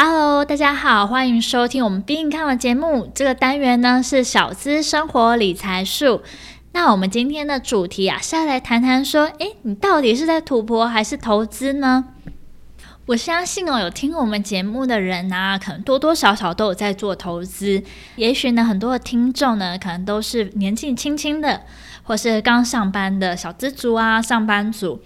Hello，大家好，欢迎收听我们 Be Income 的节目。这个单元呢是小资生活理财术。那我们今天的主题啊，是要来谈谈说，诶，你到底是在赌博还是投资呢？我相信哦，有听我们节目的人啊，可能多多少少都有在做投资。也许呢，很多的听众呢，可能都是年纪轻轻的，或是刚上班的小资族啊，上班族。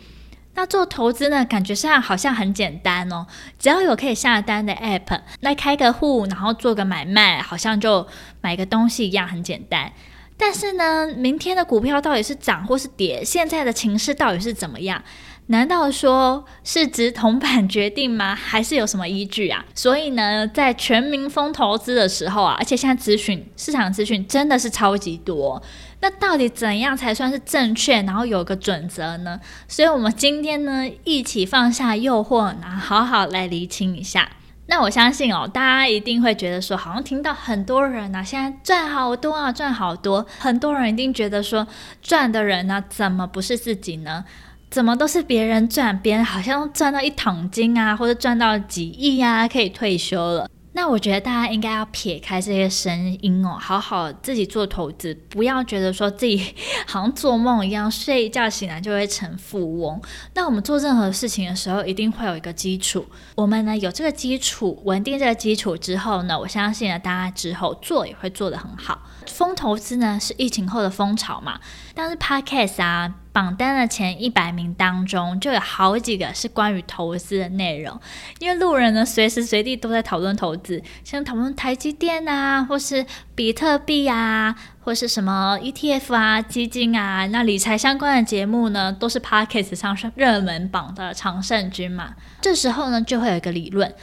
那做投资呢，感觉上好像很简单哦，只要有可以下单的 app，来开个户，然后做个买卖，好像就买个东西一样很简单。但是呢，明天的股票到底是涨或是跌？现在的情势到底是怎么样？难道说是值铜板决定吗？还是有什么依据啊？所以呢，在全民疯投资的时候啊，而且现在资讯市场资讯真的是超级多，那到底怎样才算是正确？然后有个准则呢？所以我们今天呢，一起放下诱惑，然后好好来厘清一下。那我相信哦，大家一定会觉得说，好像听到很多人啊，现在赚好多啊，赚好多，很多人一定觉得说，赚的人呢，怎么不是自己呢？怎么都是别人赚，别人好像赚到一桶金啊，或者赚到几亿呀，可以退休了。那我觉得大家应该要撇开这些声音哦，好好自己做投资，不要觉得说自己好像做梦一样，睡一觉醒来就会成富翁。那我们做任何事情的时候，一定会有一个基础。我们呢，有这个基础，稳定这个基础之后呢，我相信呢，大家之后做也会做得很好。风投资呢，是疫情后的风潮嘛，但是 Podcast 啊。榜单的前一百名当中，就有好几个是关于投资的内容。因为路人呢，随时随地都在讨论投资，像讨论台积电啊，或是比特币啊，或是什么 ETF 啊、基金啊，那理财相关的节目呢，都是 Podcast 上热门榜的常胜军嘛。这时候呢，就会有一个理论。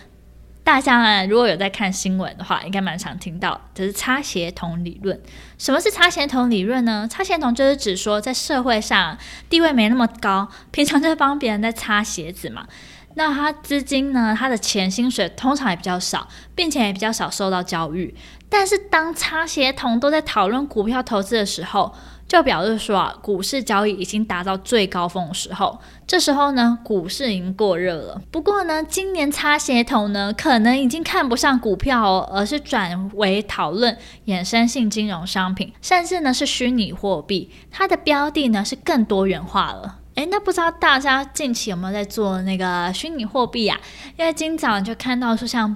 大家呢，如果有在看新闻的话，应该蛮常听到，就是擦鞋童理论。什么是擦鞋童理论呢？擦鞋童就是指说，在社会上地位没那么高，平常就是帮别人在擦鞋子嘛。那他资金呢，他的钱薪水通常也比较少，并且也比较少受到教育。但是当擦鞋童都在讨论股票投资的时候，就表示说啊，股市交易已经达到最高峰的时候，这时候呢，股市已经过热了。不过呢，今年擦鞋童呢，可能已经看不上股票哦，而是转为讨论衍生性金融商品，甚至呢是虚拟货币，它的标的呢是更多元化了。诶，那不知道大家近期有没有在做那个虚拟货币啊？因为今早就看到说像。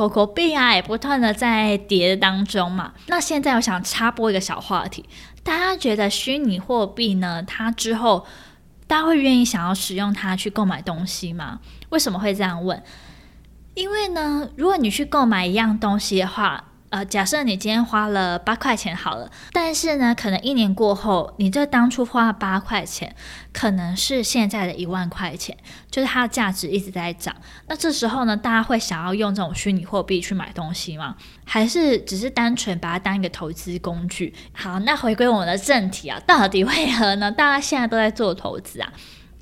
狗狗币啊，也不断的在跌当中嘛。那现在我想插播一个小话题，大家觉得虚拟货币呢，它之后大家会愿意想要使用它去购买东西吗？为什么会这样问？因为呢，如果你去购买一样东西的话。呃，假设你今天花了八块钱好了，但是呢，可能一年过后，你这当初花了八块钱，可能是现在的一万块钱，就是它的价值一直在涨。那这时候呢，大家会想要用这种虚拟货币去买东西吗？还是只是单纯把它当一个投资工具？好，那回归我们的正题啊，到底为何呢？大家现在都在做投资啊？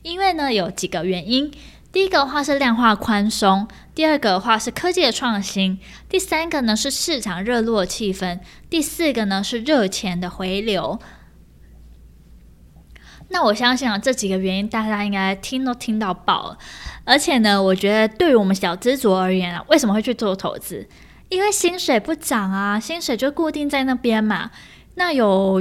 因为呢，有几个原因。第一个的话是量化宽松，第二个的话是科技的创新，第三个呢是市场热络气氛，第四个呢是热钱的回流。那我相信啊，这几个原因大家应该听都听到爆了。而且呢，我觉得对于我们小资族而言啊，为什么会去做投资？因为薪水不涨啊，薪水就固定在那边嘛。那有。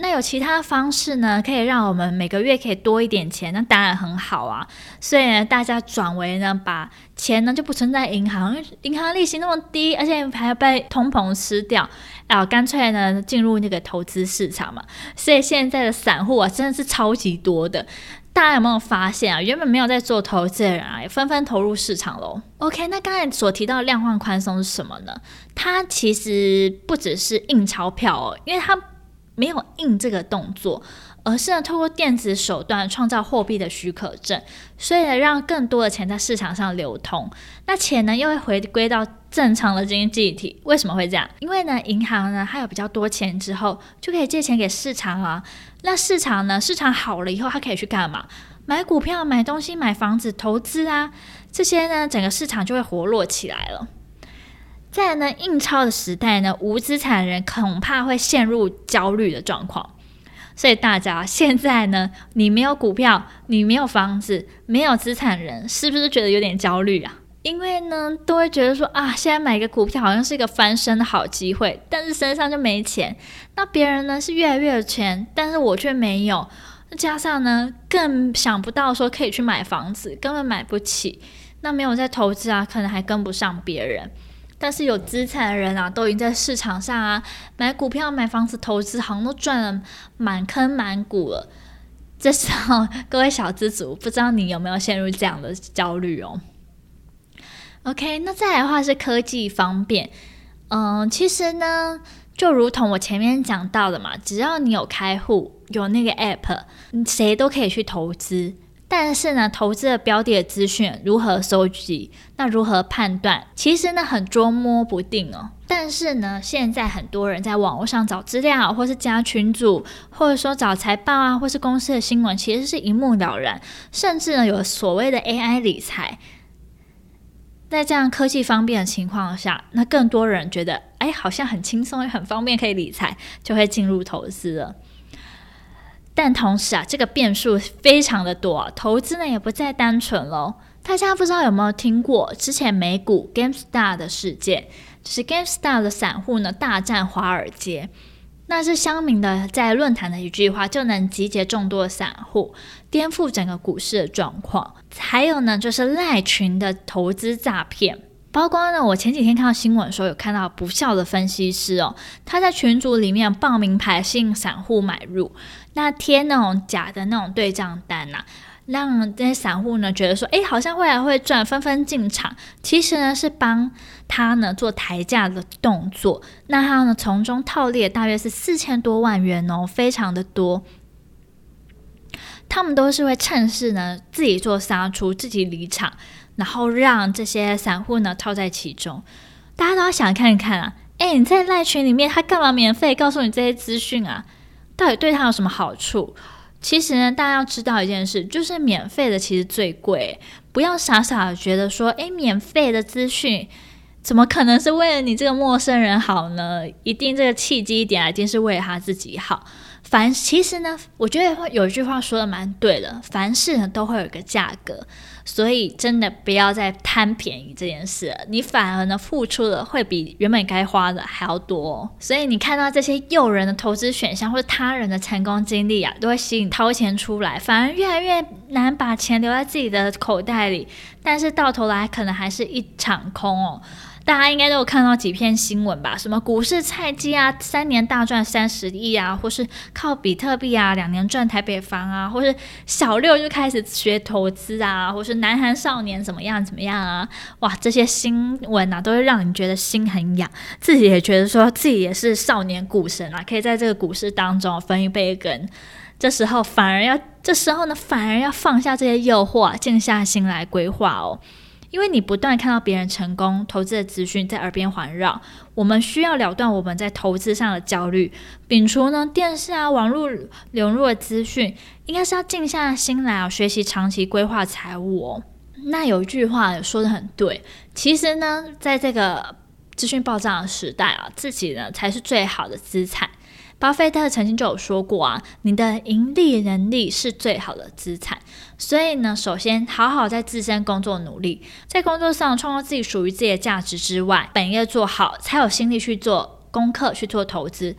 那有其他方式呢，可以让我们每个月可以多一点钱，那当然很好啊。所以呢，大家转为呢，把钱呢就不存在银行，银行利息那么低，而且还要被通膨吃掉，啊，干脆呢进入那个投资市场嘛。所以现在的散户啊，真的是超级多的。大家有没有发现啊？原本没有在做投资的人啊，也纷纷投入市场喽。OK，那刚才所提到的量化宽松是什么呢？它其实不只是印钞票哦，因为它。没有印这个动作，而是呢，透过电子手段创造货币的许可证，所以呢，让更多的钱在市场上流通。那钱呢，又会回归到正常的经济体。为什么会这样？因为呢，银行呢，它有比较多钱之后，就可以借钱给市场啊。那市场呢，市场好了以后，它可以去干嘛？买股票、买东西、买房子、投资啊，这些呢，整个市场就会活络起来了。在呢印钞的时代呢，无资产人恐怕会陷入焦虑的状况。所以大家现在呢，你没有股票，你没有房子，没有资产人，是不是觉得有点焦虑啊？因为呢，都会觉得说啊，现在买个股票好像是一个翻身的好机会，但是身上就没钱。那别人呢是越来越有钱，但是我却没有。加上呢，更想不到说可以去买房子，根本买不起。那没有在投资啊，可能还跟不上别人。但是有资产的人啊，都已经在市场上啊，买股票、买房子、投资，好像都赚了满坑满谷了。这时候，各位小资族，不知道你有没有陷入这样的焦虑哦？OK，那再来的话是科技方便，嗯，其实呢，就如同我前面讲到的嘛，只要你有开户，有那个 App，你谁都可以去投资。但是呢，投资的标的的资讯如何收集？那如何判断？其实呢，很捉摸不定哦。但是呢，现在很多人在网络上找资料，或是加群组，或者说找财报啊，或是公司的新闻，其实是一目了然。甚至呢，有所谓的 AI 理财。在这样科技方便的情况下，那更多人觉得，哎，好像很轻松，也很方便，可以理财，就会进入投资了。但同时啊，这个变数非常的多，投资呢也不再单纯喽。大家不知道有没有听过之前美股 Gamestar 的事件，就是 Gamestar 的散户呢大战华尔街。那是乡民的在论坛的一句话，就能集结众多散户，颠覆整个股市的状况。还有呢，就是赖群的投资诈骗，包括呢，我前几天看到新闻说，有看到不肖的分析师哦，他在群组里面报名牌，吸引散户买入，那贴那种假的那种对账单呐、让这些散户呢觉得说，哎，好像未来会赚，纷纷进场。其实呢是帮他呢做抬价的动作。那他呢从中套利大约是四千多万元哦，非常的多。他们都是会趁势呢自己做杀出，自己离场，然后让这些散户呢套在其中。大家都要想看看啊，哎，你在赖群里面，他干嘛免费告诉你这些资讯啊？到底对他有什么好处？其实呢，大家要知道一件事，就是免费的其实最贵。不要傻傻的觉得说，诶，免费的资讯怎么可能是为了你这个陌生人好呢？一定这个契机点一定是为了他自己好。凡其实呢，我觉得有一句话说的蛮对的，凡事呢都会有个价格。所以真的不要再贪便宜这件事，你反而呢付出的会比原本该花的还要多。所以你看到这些诱人的投资选项或者他人的成功经历啊，都会吸引掏钱出来，反而越来越难把钱留在自己的口袋里，但是到头来可能还是一场空哦。大家应该都有看到几篇新闻吧？什么股市菜鸡啊，三年大赚三十亿啊，或是靠比特币啊，两年赚台北房啊，或是小六就开始学投资啊，或是南韩少年怎么样怎么样啊？哇，这些新闻啊，都会让你觉得心很痒，自己也觉得说自己也是少年股神啊，可以在这个股市当中分一杯羹。这时候反而要，这时候呢，反而要放下这些诱惑，静下心来规划哦。因为你不断看到别人成功投资的资讯在耳边环绕，我们需要了断我们在投资上的焦虑，摒除呢电视啊网络流入的资讯，应该是要静下心来啊，学习长期规划财务哦。那有一句话说得很对，其实呢，在这个资讯爆炸的时代啊，自己呢才是最好的资产。巴菲特曾经就有说过啊，你的盈利能力是最好的资产。所以呢，首先好好在自身工作努力，在工作上创造自己属于自己的价值之外，本业做好，才有心力去做功课，去做投资。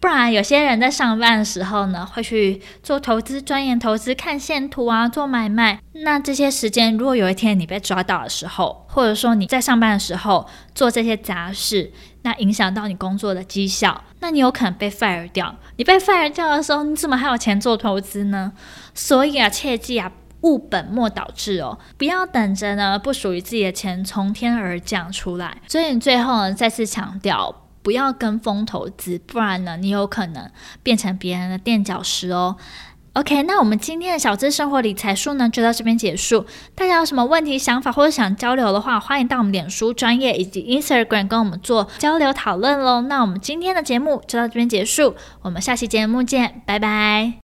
不然，有些人在上班的时候呢，会去做投资、钻研投资、看线图啊，做买卖。那这些时间，如果有一天你被抓到的时候，或者说你在上班的时候做这些杂事，那影响到你工作的绩效，那你有可能被 fire 掉。你被 fire 掉的时候，你怎么还有钱做投资呢？所以啊，切记啊，务本末倒置哦，不要等着呢不属于自己的钱从天而降出来。所以你最后呢，再次强调。不要跟风投资，不然呢，你有可能变成别人的垫脚石哦。OK，那我们今天的小资生活理财术呢，就到这边结束。大家有什么问题、想法或者想交流的话，欢迎到我们脸书专业以及 Instagram 跟我们做交流讨论喽。那我们今天的节目就到这边结束，我们下期节目见，拜拜。